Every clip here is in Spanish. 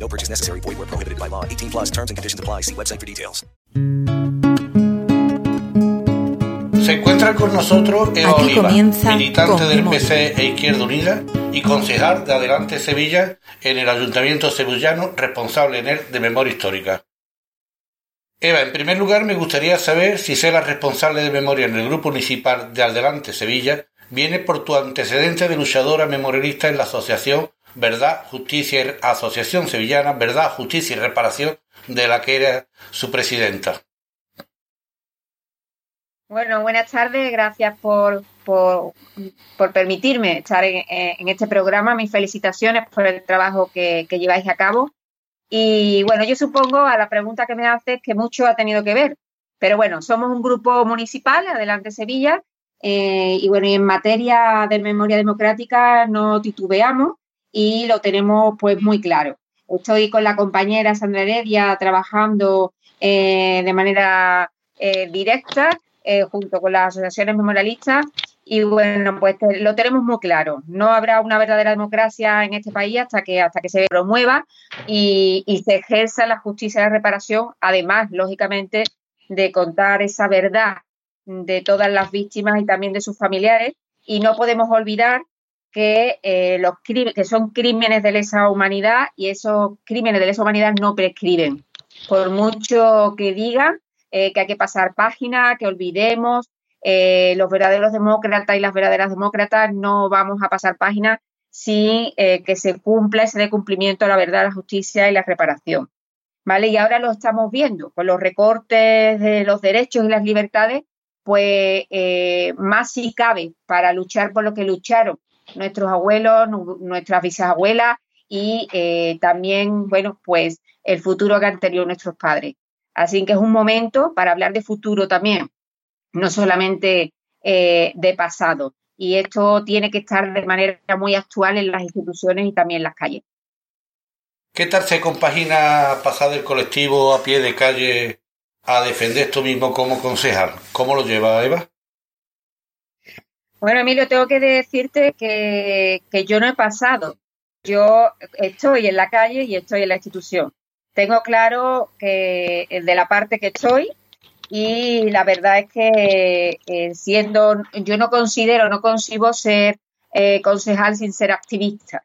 No purchase necessary. Void where prohibited by law. 18 plus terms and conditions apply. See website for details. Se encuentra con nosotros Eva Aquí Oliva, militante Con del. PC e Izquierda Unida y concejal de Adelante Sevilla en el Ayuntamiento Sevillano, responsable en él de memoria histórica. Eva, en primer lugar me gustaría saber si ser la responsable de memoria en el Grupo Municipal de Adelante Sevilla viene por tu antecedente de luchadora memorialista en la Asociación Verdad, Justicia y Asociación Sevillana Verdad, Justicia y Reparación, de la que era su presidenta. Bueno, buenas tardes, gracias por, por, permitirme estar en, este programa. Mis felicitaciones por el trabajo que, que lleváis a cabo. Y bueno, yo supongo a la pregunta que me haces que mucho ha tenido que ver. Pero bueno, somos un grupo municipal, Adelante Sevilla, eh, y bueno, y en materia de memoria democrática no titubeamos y lo tenemos pues muy claro. Estoy con la compañera Sandra Heredia trabajando eh, de manera eh, directa eh, junto con las asociaciones memorialistas y bueno, pues lo tenemos muy claro. No habrá una verdadera democracia en este país hasta que hasta que se promueva y, y se ejerza la justicia de reparación, además, lógicamente, de contar esa verdad de todas las víctimas y también de sus familiares. Y no podemos olvidar que, eh, los que son crímenes de lesa humanidad y esos crímenes de lesa humanidad no prescriben. Por mucho que digan eh, que hay que pasar página, que olvidemos, eh, los verdaderos demócratas y las verdaderas demócratas no vamos a pasar página sin eh, que se cumpla ese de cumplimiento de la verdad, la justicia y la reparación. ¿Vale? Y ahora lo estamos viendo con los recortes de los derechos y las libertades, pues más si cabe para luchar por lo que lucharon nuestros abuelos, nu- nuestras bisabuelas y eh, también, bueno, pues el futuro que han tenido nuestros padres. Así que es un momento para hablar de futuro también, no solamente eh, de pasado. Y esto tiene que estar de manera muy actual en las instituciones y también en las calles. ¿Qué tal se compagina pasar del colectivo a pie de calle a defender esto mismo como concejal? ¿Cómo lo lleva Eva? Bueno, Emilio, tengo que decirte que, que yo no he pasado. Yo estoy en la calle y estoy en la institución. Tengo claro que eh, de la parte que estoy y la verdad es que eh, siendo, yo no considero, no concibo ser eh, concejal sin ser activista.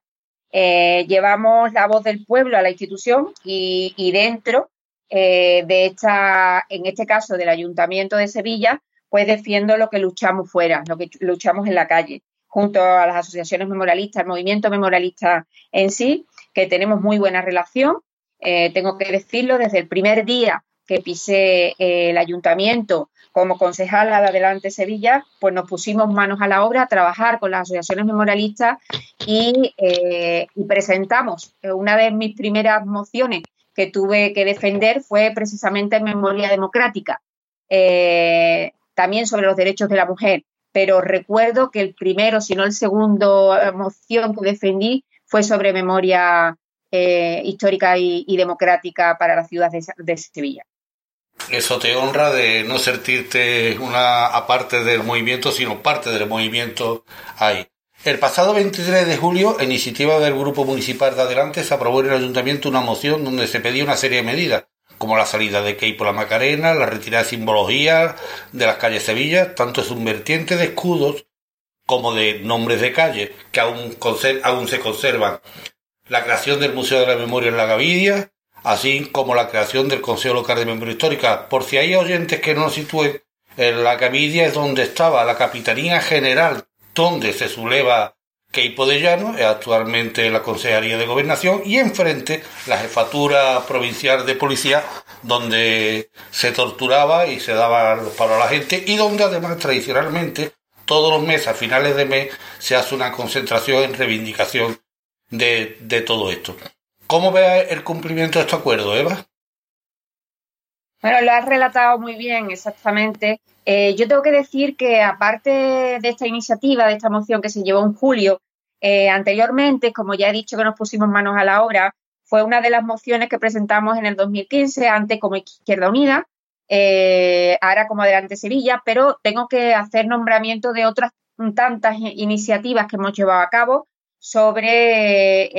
Llevamos la voz del pueblo a la institución y, y dentro de esta, en este caso del Ayuntamiento de Sevilla, defiendo lo que luchamos fuera, lo que luchamos en la calle, junto a las asociaciones memorialistas, el movimiento memorialista en sí, que tenemos muy buena relación. Eh, tengo que decirlo, desde el primer día que pisé eh, el ayuntamiento como concejala de Adelante Sevilla, pues nos pusimos manos a la obra a trabajar con las asociaciones memorialistas y, eh, presentamos una de mis primeras mociones que tuve que defender fue precisamente memoria democrática. También sobre los derechos de la mujer, pero recuerdo que el primero, si no el segundo eh, moción que defendí fue sobre memoria eh, histórica y, democrática para la ciudad de, de Sevilla. Eso te honra de no sentirte una aparte del movimiento, sino parte del movimiento ahí. El pasado 23 de julio, a iniciativa del Grupo Municipal de Adelante, se aprobó en el Ayuntamiento una moción donde se pedía una serie de medidas, como la salida de Key por la Macarena, la retirada de simbología de las calles Sevilla, tanto es un vertiente de escudos como de nombres de calles, que aún, aún se conservan. La creación del Museo de la Memoria en la Gavidia, así como la creación del Consejo Local de Memoria Histórica. Por si hay oyentes que no sitúen, en la Gavidia es donde estaba la Capitanía General, donde se subleva Queipo de Llano, es actualmente la Consejería de Gobernación, y enfrente la Jefatura Provincial de Policía, donde se torturaba y se daba los palos a la gente, y donde además tradicionalmente todos los meses, a finales de mes, se hace una concentración en reivindicación de, de todo esto. ¿Cómo ve el cumplimiento de este acuerdo, Eva? Bueno, lo has relatado muy bien, exactamente. Eh, yo tengo que decir que aparte de esta iniciativa, de esta moción que se llevó en julio, eh, anteriormente, como ya he dicho que nos pusimos manos a la obra, fue una de las mociones que presentamos en el 2015, antes como Izquierda Unida, eh, ahora como Adelante Sevilla, pero tengo que hacer nombramiento de otras tantas iniciativas que hemos llevado a cabo sobre,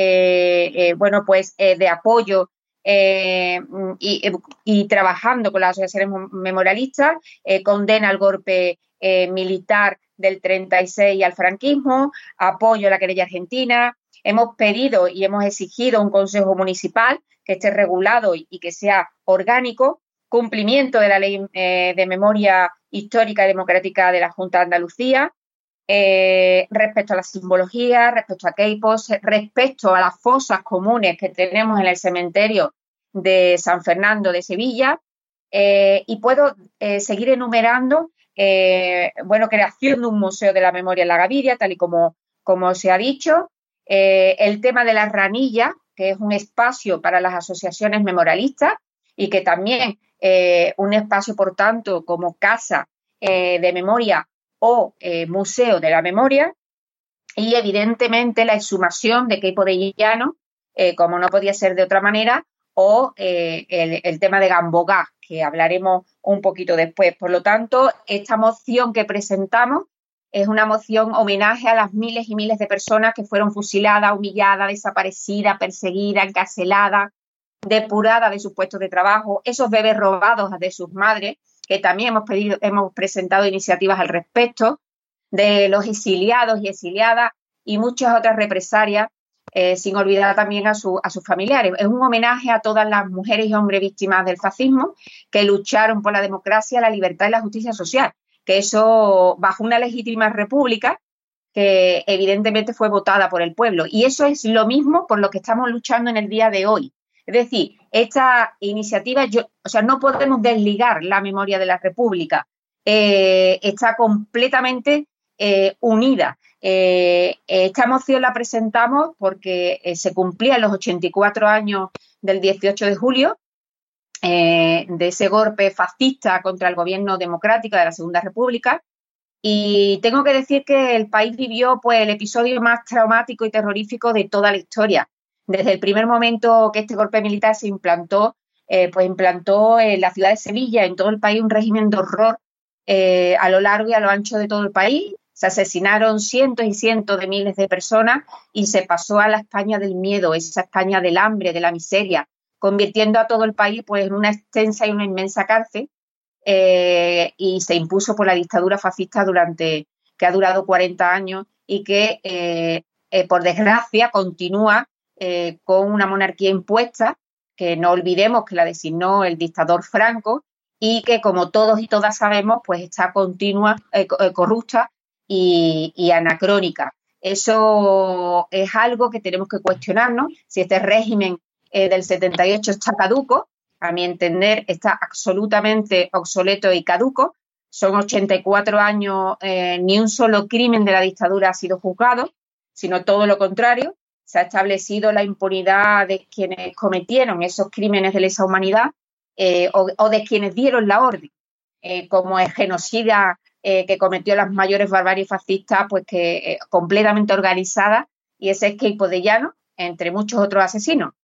bueno, pues de apoyo eh, y, trabajando con las asociaciones memorialistas, eh, condena al golpe eh, militar del 36 al franquismo, apoyo a la querella argentina. Hemos pedido y hemos exigido un consejo municipal que esté regulado y, que sea orgánico, cumplimiento de la ley de memoria histórica y democrática de la Junta de Andalucía, respecto a la simbología, respecto a Keipos, respecto a las fosas comunes que tenemos en el cementerio de San Fernando de Sevilla eh, y puedo eh, seguir enumerando, eh, bueno, creación de un museo de la memoria en la Gaviria, tal y como, como se ha dicho, el tema de la ranilla, que es un espacio para las asociaciones memorialistas y que también un espacio, por tanto, como casa de memoria o museo de la memoria, y evidentemente la exhumación de Queipo de Llano, como no podía ser de otra manera, o eh, el, tema de Gambogá, que hablaremos un poquito después. Por lo tanto, esta moción que presentamos es una moción homenaje a las miles y miles de personas que fueron fusiladas, humilladas, desaparecidas, perseguidas, encarceladas, depuradas de sus puestos de trabajo, esos bebés robados de sus madres, que también hemos pedido, hemos presentado iniciativas al respecto, de los exiliados y exiliadas y muchas otras represalias eh, sin olvidar también a, sus familiares. Es un homenaje a todas las mujeres y hombres víctimas del fascismo que lucharon por la democracia, la libertad y la justicia social, que eso bajo una legítima república que evidentemente fue votada por el pueblo. Y eso es lo mismo por lo que estamos luchando en el día de hoy. Es decir, esta iniciativa, yo, o sea, no podemos desligar la memoria de la República. Eh, está completamente eh, unida. Eh, esta moción la presentamos porque eh, se cumplían los 84 años del 18 de julio de ese golpe fascista contra el gobierno democrático de la Segunda República. Y tengo que decir que el país vivió pues, el episodio más traumático y terrorífico de toda la historia. Desde el primer momento que este golpe militar se implantó, pues implantó en la ciudad de Sevilla, en todo el país, un régimen de horror a lo largo y a lo ancho de todo el país, se asesinaron cientos y cientos de miles de personas y se pasó a la España del miedo, esa España del hambre, de la miseria, convirtiendo a todo el país pues, en una extensa y una inmensa cárcel eh, y se impuso por la dictadura fascista durante que ha durado 40 años y que, eh, eh, por desgracia, continúa con una monarquía impuesta, que no olvidemos que la designó el dictador Franco y que, como todos y todas sabemos, pues está continua, corrupta y, anacrónica. Eso es algo que tenemos que cuestionarnos, si este régimen eh, del 78 está caduco, a mi entender está absolutamente obsoleto y caduco. Son 84 años, eh, ni un solo crimen de la dictadura ha sido juzgado, sino todo lo contrario. Se ha establecido la impunidad de quienes cometieron esos crímenes de lesa humanidad eh, o, de quienes dieron la orden, como el genocida eh, que cometió las mayores barbaries fascistas, pues que eh, completamente organizada, y ese es Keipo de Llano, entre muchos otros asesinos.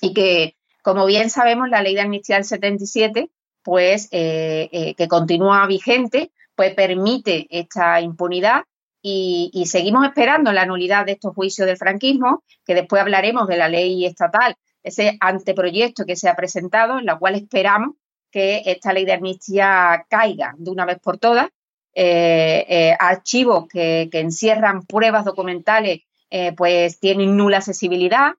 Y que, como bien sabemos, la ley de amnistía del 77, pues eh, que continúa vigente, pues permite esta impunidad y, seguimos esperando la nulidad de estos juicios del franquismo, que después hablaremos de la ley estatal, ese anteproyecto que se ha presentado, en la cual esperamos que esta ley de amnistía caiga de una vez por todas eh, eh, archivos que, encierran pruebas documentales, eh, pues tienen nula accesibilidad.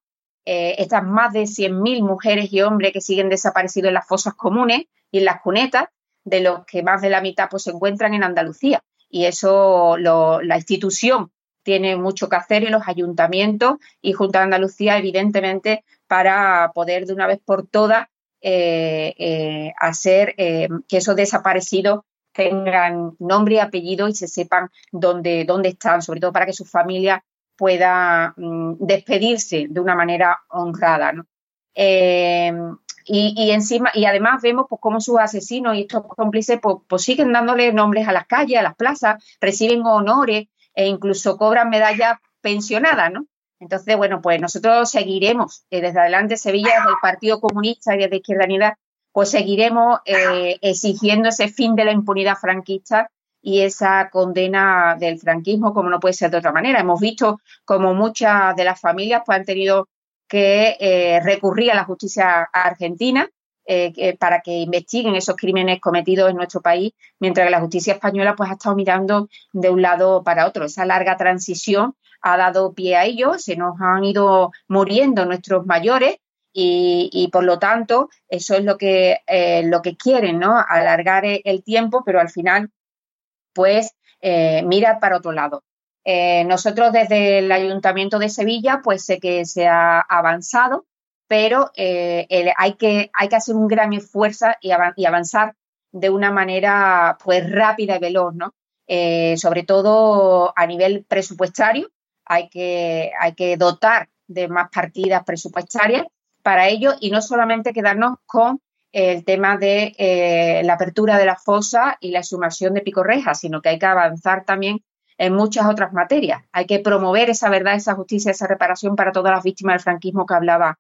estas más de 100.000 mujeres y hombres que siguen desaparecidos en las fosas comunes y en las cunetas, de los que más de la mitad pues, se encuentran en Andalucía. Y eso la institución tiene mucho que hacer y los ayuntamientos y Junta de Andalucía, evidentemente, para poder de una vez por todas hacer que esos desaparecidos tengan nombre y apellido y se sepan dónde, dónde están, sobre todo para que su familia pueda mm, despedirse de una manera honrada. Eh, y, encima, y además vemos pues cómo sus asesinos y estos cómplices pues, pues, siguen dándole nombres a las calles, a las plazas, reciben honores e incluso cobran medallas pensionadas, ¿no? Entonces, bueno, pues nosotros seguiremos eh, desde adelante Sevilla, desde el Partido Comunista y desde Izquierda Unida, pues seguiremos eh, exigiendo ese fin de la impunidad franquista y esa condena del franquismo, como no puede ser de otra manera. Hemos visto como muchas de las familias pues, han tenido que eh, recurrir a la justicia argentina eh, para que investiguen esos crímenes cometidos en nuestro país, mientras que la justicia española pues ha estado mirando de un lado para otro. Esa larga transición ha dado pie a ello, se nos han ido muriendo nuestros mayores y, por lo tanto eso es lo que, eh, lo que quieren, ¿no? Alargar el tiempo, pero al final pues eh, para otro lado. Eh, nosotros desde el Ayuntamiento de Sevilla, pues sé que se ha avanzado, pero eh, hay, que, hay que hacer un gran esfuerzo y, avanzar de una manera pues rápida y veloz, ¿no? Sobre todo a nivel presupuestario, hay que, hay que dotar de más partidas presupuestarias para ello y no solamente quedarnos con el tema de la apertura de la fosa y la exhumación de picorreja, sino que hay que avanzar también en muchas otras materias. Hay que promover esa verdad, esa justicia, esa reparación para todas las víctimas del franquismo que hablaba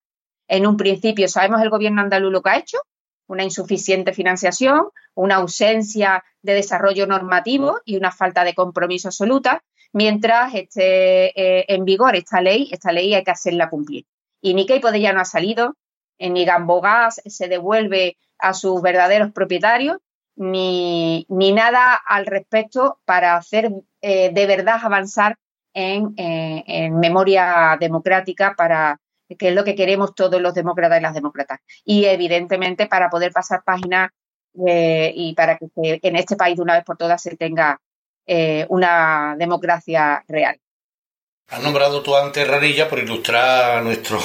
en un principio. Sabemos el gobierno andaluz lo que ha hecho, una insuficiente financiación, una ausencia de desarrollo normativo y una falta de compromiso absoluta, mientras esté eh, en vigor esta ley, esta ley hay que hacerla cumplir. Y ni Poder ya no ha salido, ni Gambogás se devuelve a sus verdaderos propietarios, ni, ni nada al respecto para hacer eh, de verdad avanzar eh, en, memoria democrática para que es lo que queremos todos los demócratas y las demócratas. Y evidentemente para poder pasar páginas eh, y para que en este país de una vez por todas se tenga una democracia real. Has nombrado tú antes Ranilla por ilustrar a nuestro,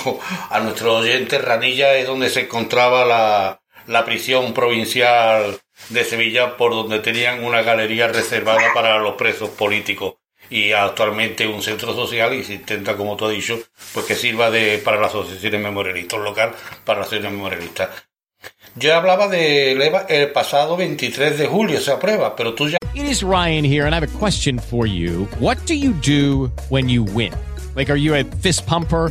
a nuestro oyente. Ranilla es donde se encontraba la, la prisión provincial de Sevilla por donde tenían una galería reservada para los presos políticos y actualmente un centro social y se intenta, como tú has dicho, pues que sirva de, para las asociaciones memorialistas, local para las asociaciones memorialistas. Yo hablaba de el pasado 23 de julio se aprueba, pero tú ya... It is Ryan here and I have a question for you. What do you do when you win? Like, are you a fist pumper?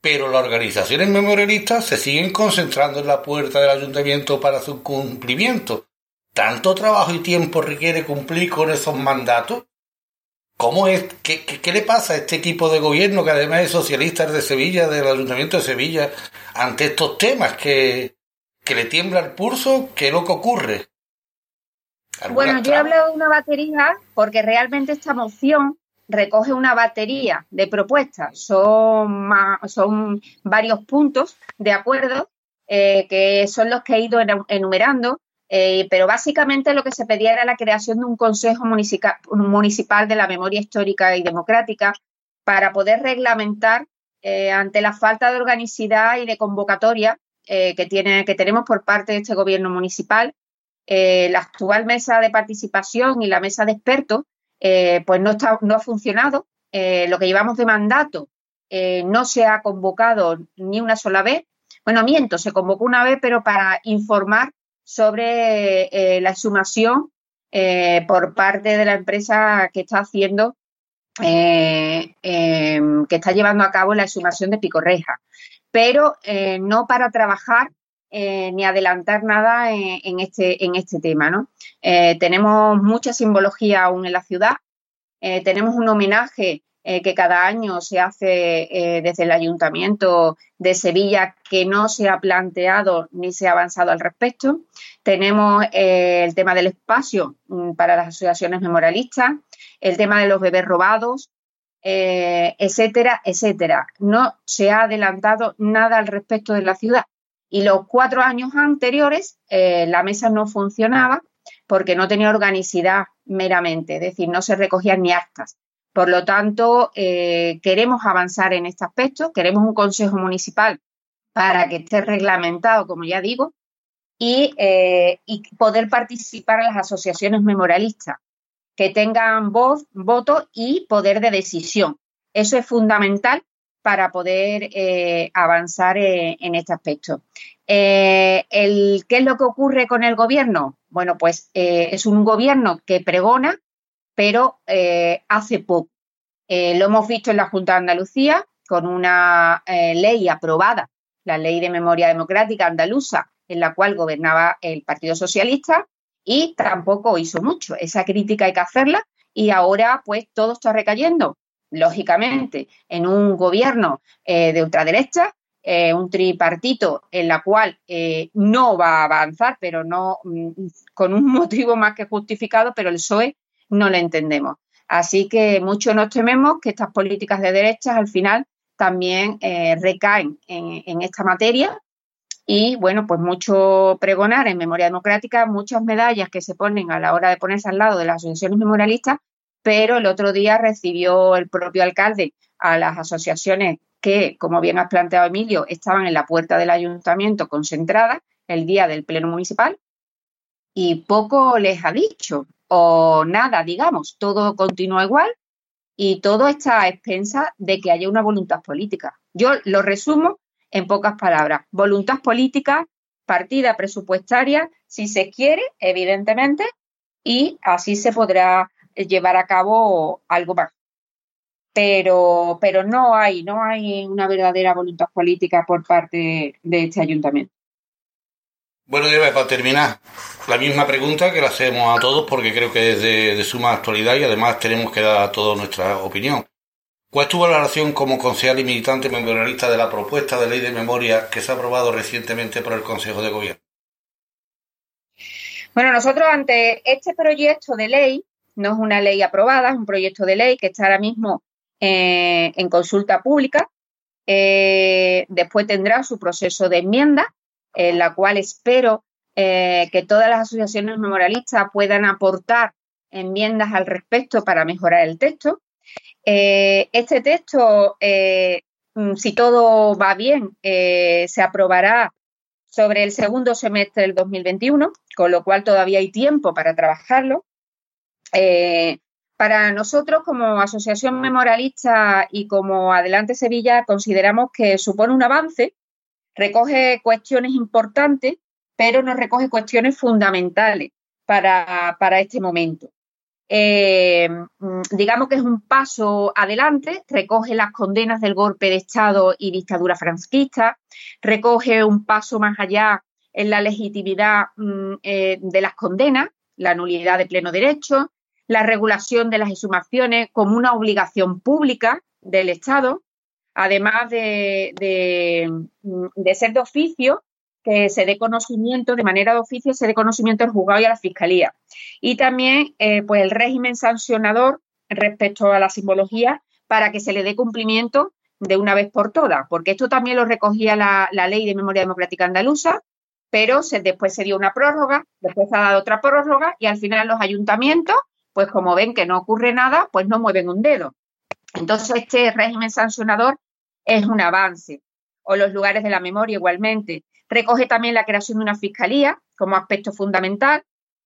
pero las organizaciones memorialistas se siguen concentrando en la puerta del ayuntamiento para su cumplimiento. ¿Tanto trabajo y tiempo requiere cumplir con esos mandatos? ¿Cómo es? ¿Qué, qué, le pasa a este equipo de gobierno, que además es socialista de Sevilla, del Ayuntamiento de Sevilla, ante estos temas que, que le tiembla el pulso? ¿Qué es lo que ocurre? Bueno, yo he hablado de una batería porque realmente esta moción recoge una batería de propuestas, son, son varios puntos de acuerdo eh, que son los que he ido enumerando, eh, pero básicamente lo que se pedía era la creación de un Consejo Municipal de la Memoria Histórica y Democrática para poder reglamentar eh, ante la falta de organicidad y de convocatoria que, tiene, que tenemos por parte de este gobierno municipal, la actual mesa de participación y la mesa de expertos eh, pues no, está, no ha funcionado. Eh, lo que llevamos de mandato eh, no se ha convocado ni una sola vez. Bueno, miento, se convocó una vez, pero para informar sobre la exhumación por parte de la empresa que está haciendo, em, que está llevando a cabo la exhumación de Picorreja, pero no para trabajar eh, ni adelantar nada en, este, en este tema. ¿no? Eh, tenemos mucha simbología aún en la ciudad. Eh, tenemos un homenaje que cada año se hace desde el Ayuntamiento de Sevilla que no se ha planteado ni se ha avanzado al respecto. Tenemos el tema del espacio mm, para las asociaciones memorialistas, el tema de los bebés robados, etcétera, etcétera. No se ha adelantado nada al respecto de la ciudad. Y los cuatro años anteriores eh, la mesa no funcionaba porque no tenía organicidad meramente, es decir, no se recogían ni actas. Por lo tanto, eh, queremos avanzar en este aspecto, queremos un consejo municipal para que esté reglamentado, como ya digo, y, eh, y poder participar en las asociaciones memorialistas, que tengan voz, voto y poder de decisión. Eso es fundamental para poder eh, avanzar en este aspecto. ¿Qué es lo que ocurre con el gobierno? Bueno, pues es un gobierno que pregona, pero hace poco. lo hemos visto en la Junta de Andalucía con una ley aprobada la Ley de Memoria Democrática andaluza, en la cual gobernaba el Partido Socialista, y tampoco hizo mucho. Esa crítica hay que hacerla y ahora pues todo está recayendo, lógicamente, en un gobierno eh, de ultraderecha, eh, un tripartito en la cual eh, no va a avanzar, pero no mm, con un motivo más que justificado, pero el PSOE no lo entendemos. Así que mucho nos tememos que estas políticas de derechas al final también eh, recaen en, esta materia. Y bueno, pues mucho pregonar en memoria democrática, muchas medallas que se ponen a la hora de ponerse al lado de las asociaciones memorialistas, pero el otro día recibió el propio alcalde a las asociaciones que, como bien has planteado Emilio, estaban en la puerta del ayuntamiento concentradas el día del pleno municipal y poco les ha dicho o nada, digamos, todo continúa igual y todo está a expensa de que haya una voluntad política. Yo lo resumo en pocas palabras. Voluntad política, partida presupuestaria, si se quiere, evidentemente, y así se podrá llevar a cabo algo más. Pero, pero no hay, no hay una verdadera voluntad política por parte de este ayuntamiento. Bueno, Eva, para terminar, la misma pregunta que la hacemos a todos porque creo que es de, suma actualidad y además tenemos que dar a todos nuestra opinión. ¿Cuál es tu valoración como concejal y militante memorialista de la propuesta de ley de memoria que se ha aprobado recientemente por el Consejo de Gobierno? Bueno, nosotros ante este proyecto de ley, no es una ley aprobada, es un proyecto de ley que está ahora mismo eh, en consulta pública. Eh, después tendrá su proceso de enmienda en la cual espero eh, que todas las asociaciones memorialistas puedan aportar enmiendas al respecto para mejorar el texto. Este texto, mm, si todo va bien, se aprobará sobre el segundo semestre del 2021, con lo cual todavía hay tiempo para trabajarlo. Para nosotros, como Asociación Memorialista y como Adelante Sevilla, consideramos que supone un avance recoge cuestiones importantes, pero no recoge cuestiones fundamentales para, este momento. Eh, digamos que es un paso adelante, recoge las condenas del golpe de Estado y dictadura franquista, recoge un paso más allá en la legitimidad mm, eh, de las condenas, la nulidad de pleno derecho, la regulación de las exhumaciones como una obligación pública del Estado, además de, ser de oficio, que se dé conocimiento, de manera de oficio, se dé conocimiento al juzgado y a la fiscalía. Y también, eh, pues, el régimen sancionador respecto a la simbología para que se le dé cumplimiento de una vez por todas, porque esto también lo recogía la, ley de memoria democrática andaluza, pero después se dio una prórroga, después se ha dado otra prórroga y al final los ayuntamientos, pues como ven que no ocurre nada, pues no mueven un dedo. Entonces, este régimen sancionador es un avance. O los lugares de la memoria igualmente. Recoge también la creación de una fiscalía como aspecto fundamental,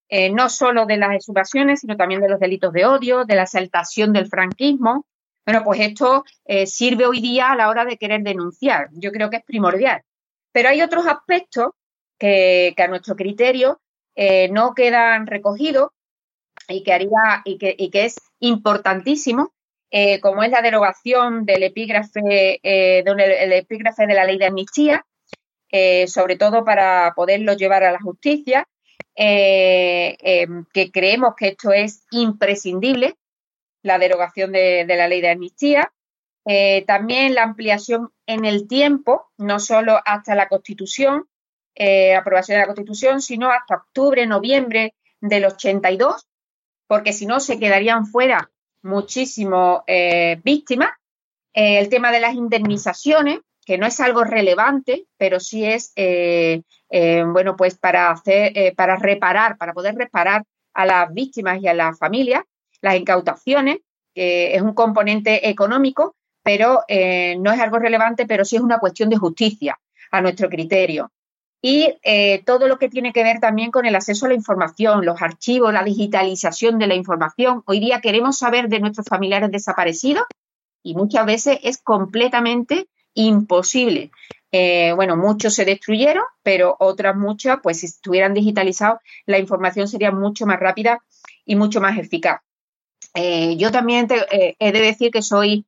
eh, no solo de las exhumaciones, sino también de los delitos de odio, de la exaltación del franquismo. Bueno, pues esto eh, sirve hoy día a la hora de querer denunciar. Yo creo que es primordial. Pero hay otros aspectos que, a nuestro criterio eh, no quedan recogidos y que haría y que, y que es importantísimo eh, como es la derogación del epígrafe, eh, de, epígrafe de la ley de amnistía, eh, sobre todo para poderlo llevar a la justicia, que creemos que esto es imprescindible, la derogación de, de la ley de amnistía. también la ampliación en el tiempo, no solo hasta la Constitución, aprobación de la Constitución, sino hasta octubre, noviembre del 82, porque si no se quedarían fuera muchísimas eh, víctimas. Eh, el tema de las indemnizaciones, que no es algo relevante, pero sí es, eh, bueno, pues para hacer, para reparar, para poder reparar a las víctimas y a las familias, las incautaciones, que es un componente económico, pero no es algo relevante, pero sí es una cuestión de justicia a nuestro criterio. Y todo lo que tiene que ver también con el acceso a la información, los archivos, la digitalización de la información. Hoy día queremos saber de nuestros familiares desaparecidos y muchas veces es completamente imposible. Eh, bueno, muchos se destruyeron, pero otras muchas, pues si estuvieran digitalizados, la información sería mucho más rápida y mucho más eficaz. Eh, yo también eh, he de decir que soy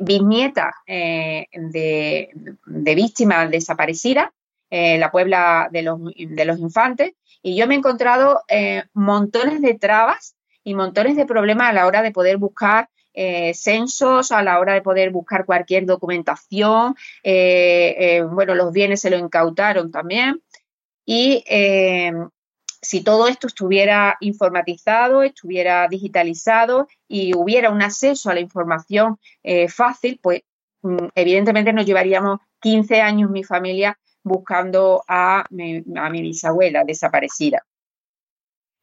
bisnieta de, víctimas desaparecidas, la Puebla de los, de los Infantes, y yo me he encontrado montones de trabas y montones de problemas a la hora de poder buscar eh, censos a la hora de poder buscar cualquier documentación. Eh, eh, bueno, los bienes se lo incautaron también. Y si todo esto estuviera informatizado, estuviera digitalizado y hubiera un acceso a la información fácil, pues mm, evidentemente nos llevaríamos 15 años mi familia buscando a mi, a mi bisabuela desaparecida.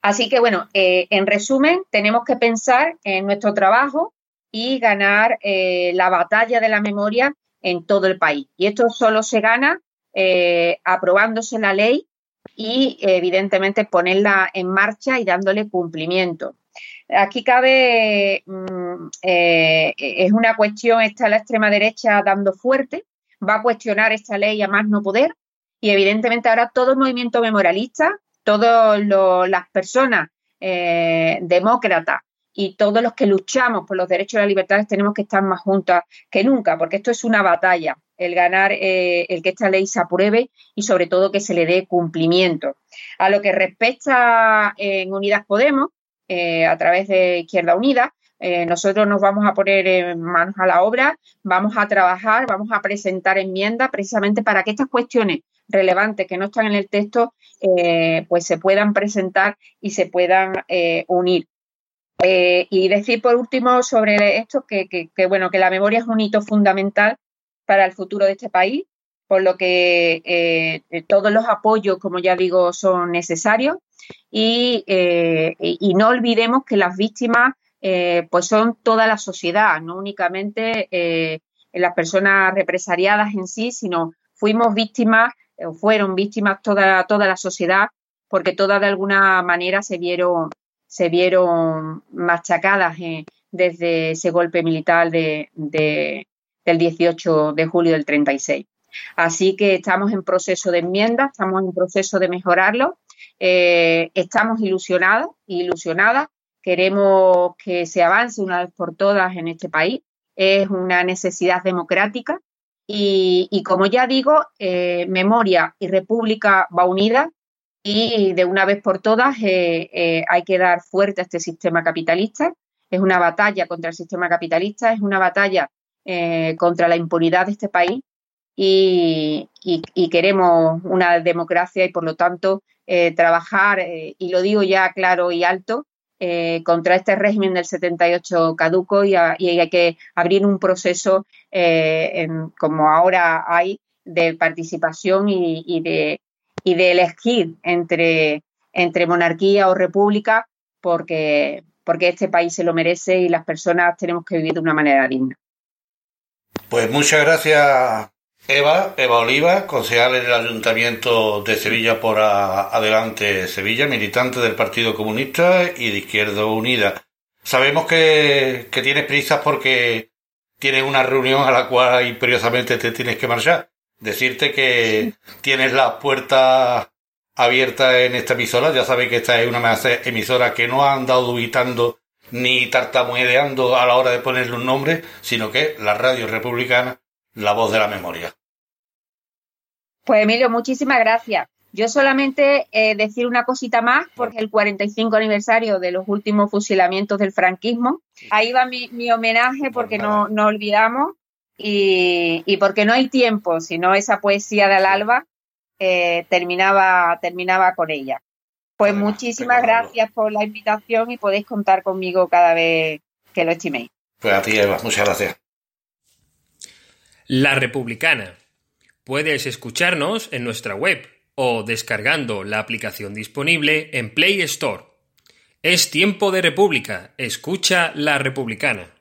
Así que bueno, en resumen, tenemos que pensar en nuestro trabajo y ganar eh, la batalla de la memoria en todo el país. Y esto solo se gana eh, aprobándose la ley y evidentemente ponerla en marcha y dándole cumplimiento. Aquí cabe, mm, eh, es una cuestión, está la extrema derecha dando fuerte, va a cuestionar esta ley a más no poder y evidentemente ahora todo el movimiento memorialista, todas las personas demócratas y todos los que luchamos por los derechos y las libertades tenemos que estar más juntas que nunca, porque esto es una batalla, el ganar, eh, el que esta ley se apruebe y sobre todo que se le dé cumplimiento. A lo que respecta en Unidas Podemos, eh, a través de Izquierda Unida, eh, nosotros nos vamos a poner manos a la obra, vamos a trabajar, vamos a presentar enmiendas precisamente para que estas cuestiones relevantes que no están en el texto, pues se puedan presentar y se puedan unir. Eh, y decir por último sobre esto que, bueno que la memoria es un hito fundamental para el futuro de este país, por lo que eh, todos los apoyos, como ya digo, son necesarios eh, y no olvidemos que las víctimas pues son toda la sociedad, no únicamente las personas represariadas en sí, sino fuimos víctimas o fueron víctimas toda, toda la sociedad porque todas de alguna manera se vieron se vieron machacadas eh, desde ese golpe militar de, del 18 de julio del 36. Así que estamos en proceso de enmienda, estamos en proceso de mejorarlo, eh, estamos ilusionados, ilusionadas, queremos que se avance una vez por todas en este país, es una necesidad democrática y, como ya digo, eh, Memoria y República va unida y de una vez por todas eh, eh, hay que dar fuerte a este sistema capitalista. Es una batalla contra el sistema capitalista, es una batalla contra la impunidad de este país y, queremos una democracia y por lo tanto trabajar, y lo digo ya claro y alto, contra este régimen del 78 caduco y, hay que abrir un proceso como ahora hay de participación y de y de elegir entre, entre monarquía o república porque, porque este país se lo merece y las personas tenemos que vivir de una manera digna. Pues muchas gracias, Eva, Eva Oliva, concejal en el Ayuntamiento de Sevilla por Adelante Sevilla, militante del Partido Comunista y de Izquierda Unida. Sabemos que, que tienes prisas porque tienes una reunión a la cual imperiosamente te tienes que marchar decirte que tienes la puerta abierta en esta emisora. Ya sabéis que esta es una emisora que no ha andado dubitando ni tartamudeando a la hora de ponerle un nombre, sino que la radio republicana, la voz de la memoria. Pues Emilio, muchísimas gracias. Yo solamente eh, decir una cosita más, porque el 45 aniversario de los últimos fusilamientos del franquismo, ahí va mi, homenaje porque no, no olvidamos y, porque no hay tiempo, sino esa poesía del alba eh, terminaba, terminaba con ella. Pues muchísimas gracias por la invitación y podéis contar conmigo cada vez que lo estiméis. Pues a ti, Eva, muchas gracias. La Republicana. Puedes escucharnos en nuestra web o descargando la aplicación disponible en Play Store. Es tiempo de República. Escucha La Republicana.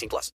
18 plus.